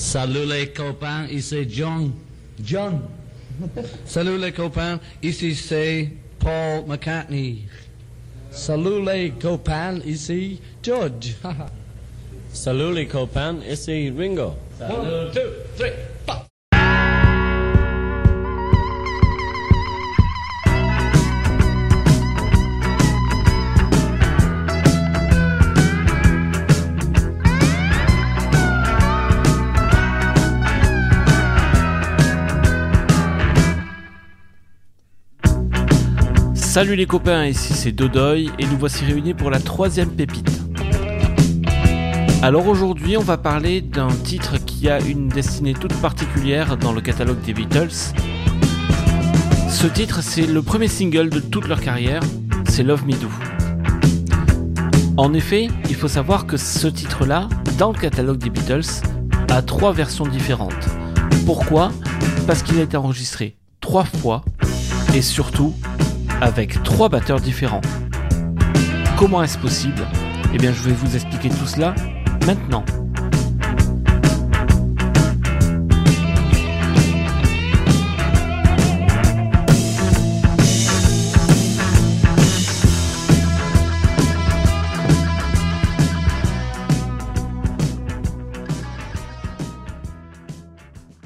Salut les copains, ici John. John. Salut les copains, ici c'est Paul McCartney. Salut les copains, ici George. Salut les copains, ici Ringo. One, two, three, Salut les copains, ici c'est Dodoy et nous voici réunis pour la troisième pépite. Alors aujourd'hui on va parler d'un titre qui a une destinée toute particulière dans le catalogue des Beatles. Ce titre c'est le premier single de toute leur carrière, c'est Love Me Do. En effet, il faut savoir que ce titre-là, dans le catalogue des Beatles, a trois versions différentes. Pourquoi? Parce qu'il a été enregistré trois fois et surtout avec trois batteurs différents. Comment est-ce possible? Eh bien, je vais vous expliquer tout cela maintenant.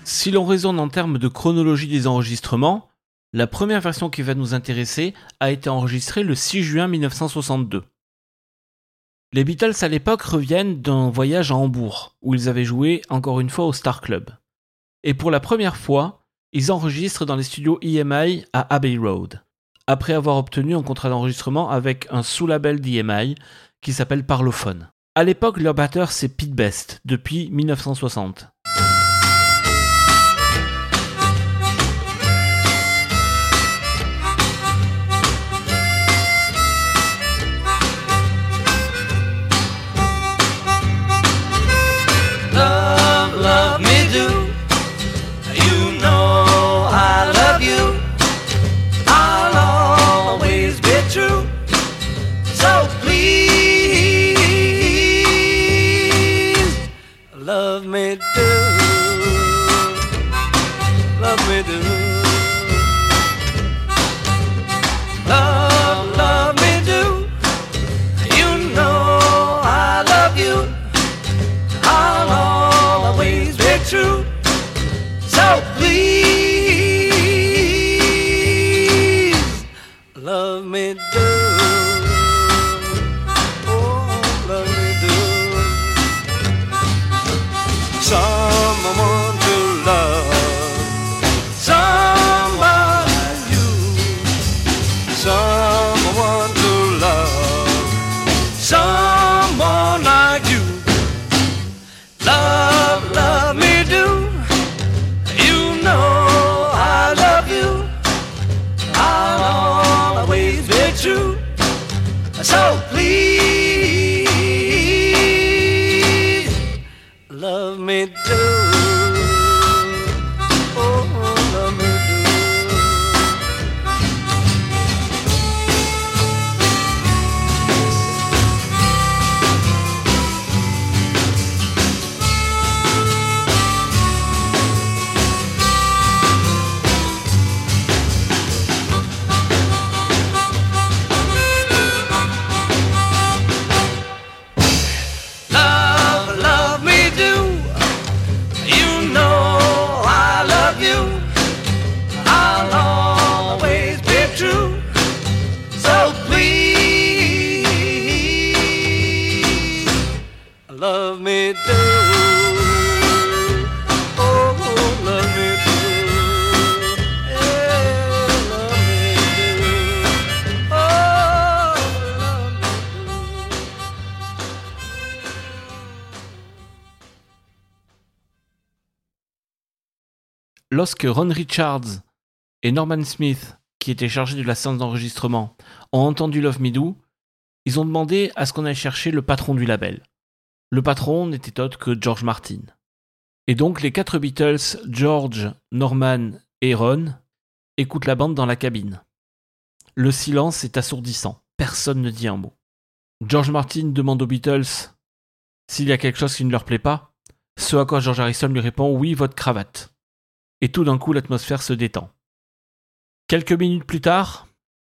Si l'on raisonne en termes de chronologie des enregistrements, la première version qui va nous intéresser a été enregistrée le 6 juin 1962. Les Beatles à l'époque reviennent d'un voyage à Hambourg, où ils avaient joué encore une fois au Star Club. Et pour la première fois, ils enregistrent dans les studios EMI à Abbey Road, après avoir obtenu un contrat d'enregistrement avec un sous-label d'EMI qui s'appelle Parlophone. À l'époque, leur batteur c'est Pete Best, depuis 1960. Yeah. Lorsque Ron Richards et Norman Smith, qui étaient chargés de la séance d'enregistrement, ont entendu Love Me Do, ils ont demandé à ce qu'on aille chercher le patron du label. Le patron n'était autre que George Martin. Et donc les quatre Beatles, George, Norman et Ron, écoutent la bande dans la cabine. Le silence est assourdissant, personne ne dit un mot. George Martin demande aux Beatles s'il y a quelque chose qui ne leur plaît pas, Ce à quoi George Harrison lui répond Oui, votre cravate. Et tout d'un coup, l'atmosphère se détend. Quelques minutes plus tard,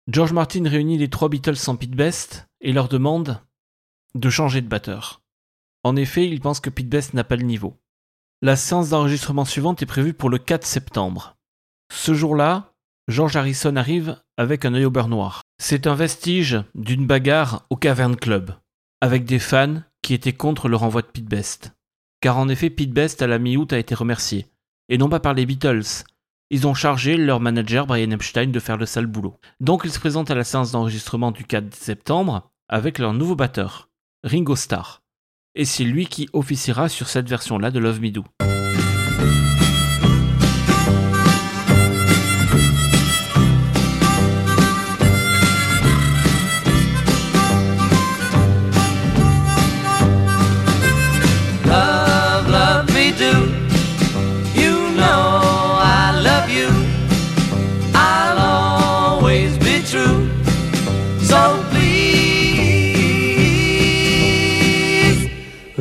George Martin réunit les trois Beatles sans Pete Best et leur demande de changer de batteur. En effet, il pense que Pete Best n'a pas le niveau. La séance d'enregistrement suivante est prévue pour le 4 septembre. Ce jour-là, George Harrison arrive avec un œil au beurre noir. C'est un vestige d'une bagarre au Cavern Club, avec des fans qui étaient contre le renvoi de Pete Best. Car en effet, Pete Best à la mi-août a été remercié, et non pas par les Beatles. Ils ont chargé leur manager Brian Epstein de faire le sale boulot. Donc ils se présentent à la séance d'enregistrement du 4 septembre avec leur nouveau batteur, Ringo Starr. Et c'est lui qui officiera sur cette version-là de Love Me Do.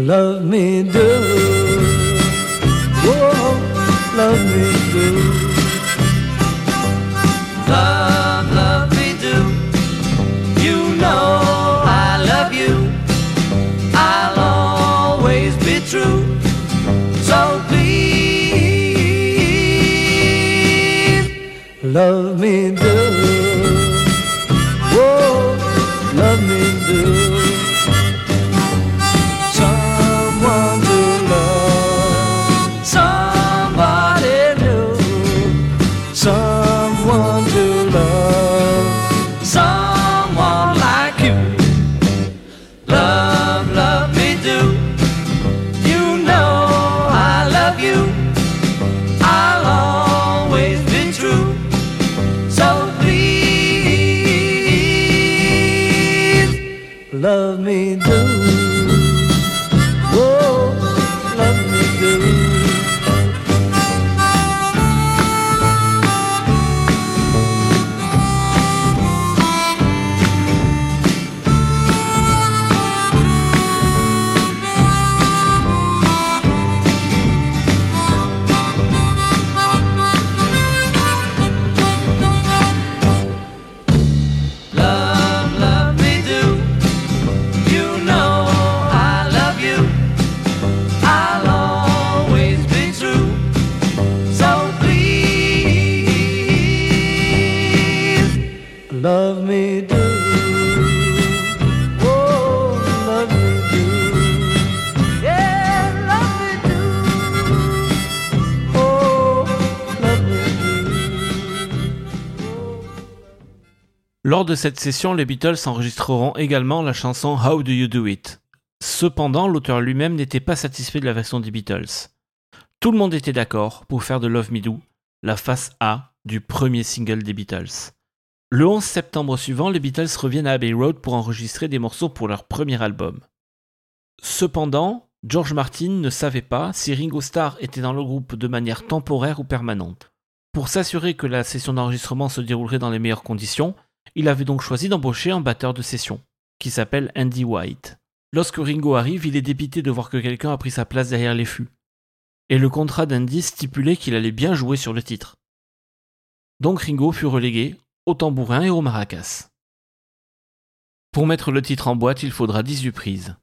Love me do. One. Lors de cette session, les Beatles enregistreront également la chanson How Do You Do It? Cependant, l'auteur lui-même n'était pas satisfait de la version des Beatles. Tout le monde était d'accord pour faire de Love Me Do la face A du premier single des Beatles. Le 11 septembre suivant, les Beatles reviennent à Abbey Road pour enregistrer des morceaux pour leur premier album. Cependant, George Martin ne savait pas si Ringo Starr était dans le groupe de manière temporaire ou permanente. Pour s'assurer que la session d'enregistrement se déroulerait dans les meilleures conditions, il avait donc choisi d'embaucher un batteur de session, qui s'appelle Andy White. Lorsque Ringo arrive, il est dépité de voir que quelqu'un a pris sa place derrière les fûts. Et le contrat d'Andy stipulait qu'il allait bien jouer sur le titre. Donc Ringo fut relégué au tambourin et au maracas. Pour mettre le titre en boîte, il faudra 18 prises.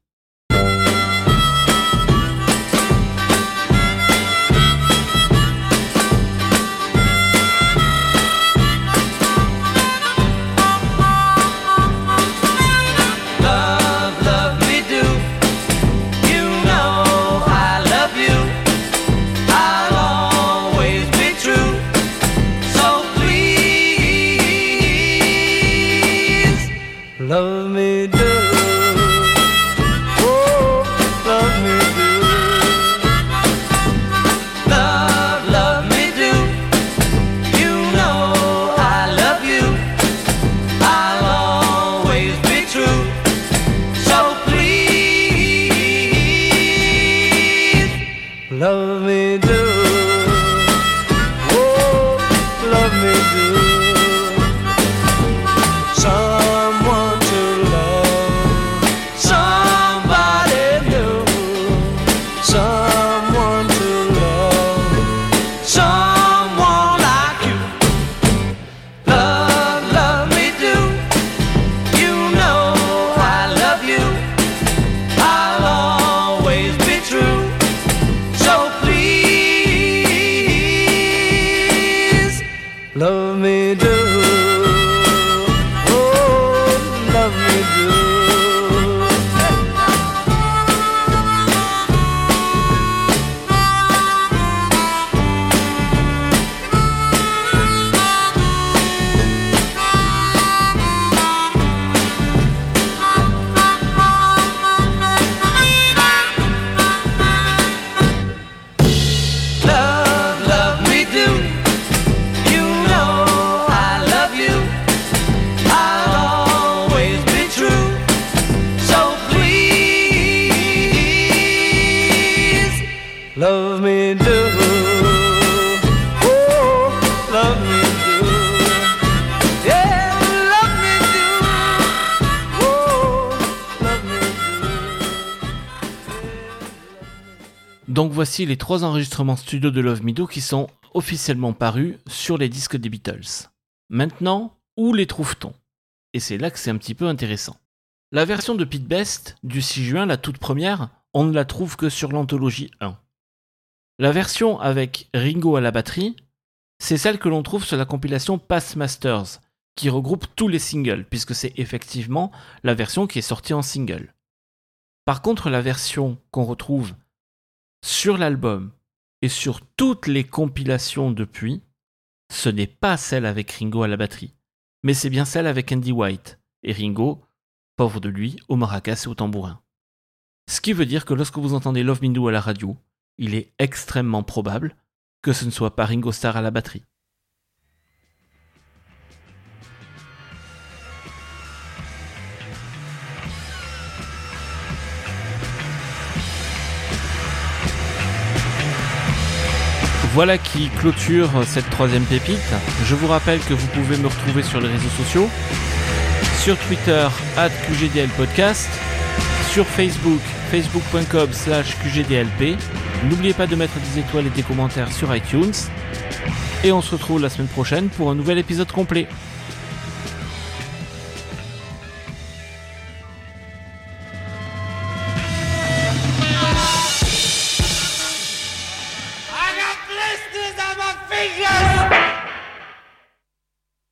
Donc voici les trois enregistrements studio de Love Me Do qui sont officiellement parus sur les disques des Beatles. Maintenant, où les trouve-t-on? Et c'est là que c'est un petit peu intéressant. La version de Pete Best du 6 juin, la toute première, on ne la trouve que sur l'anthologie 1. La version avec Ringo à la batterie, c'est celle que l'on trouve sur la compilation Past Masters, qui regroupe tous les singles, puisque c'est effectivement la version qui est sortie en single. Par contre, la version qu'on retrouve sur l'album et sur toutes les compilations depuis, ce n'est pas celle avec Ringo à la batterie, mais c'est bien celle avec Andy White et Ringo, pauvre de lui, au maracas et au tambourin. Ce qui veut dire que lorsque vous entendez Love Me à la radio, il est extrêmement probable que ce ne soit pas Ringo Starr à la batterie. Voilà qui clôture cette troisième pépite. Je vous rappelle que vous pouvez me retrouver sur les réseaux sociaux, sur Twitter, at sur Facebook, facebook.com slash QGDLP. N'oubliez pas de mettre des étoiles et des commentaires sur iTunes. Et on se retrouve la semaine prochaine pour un nouvel épisode complet.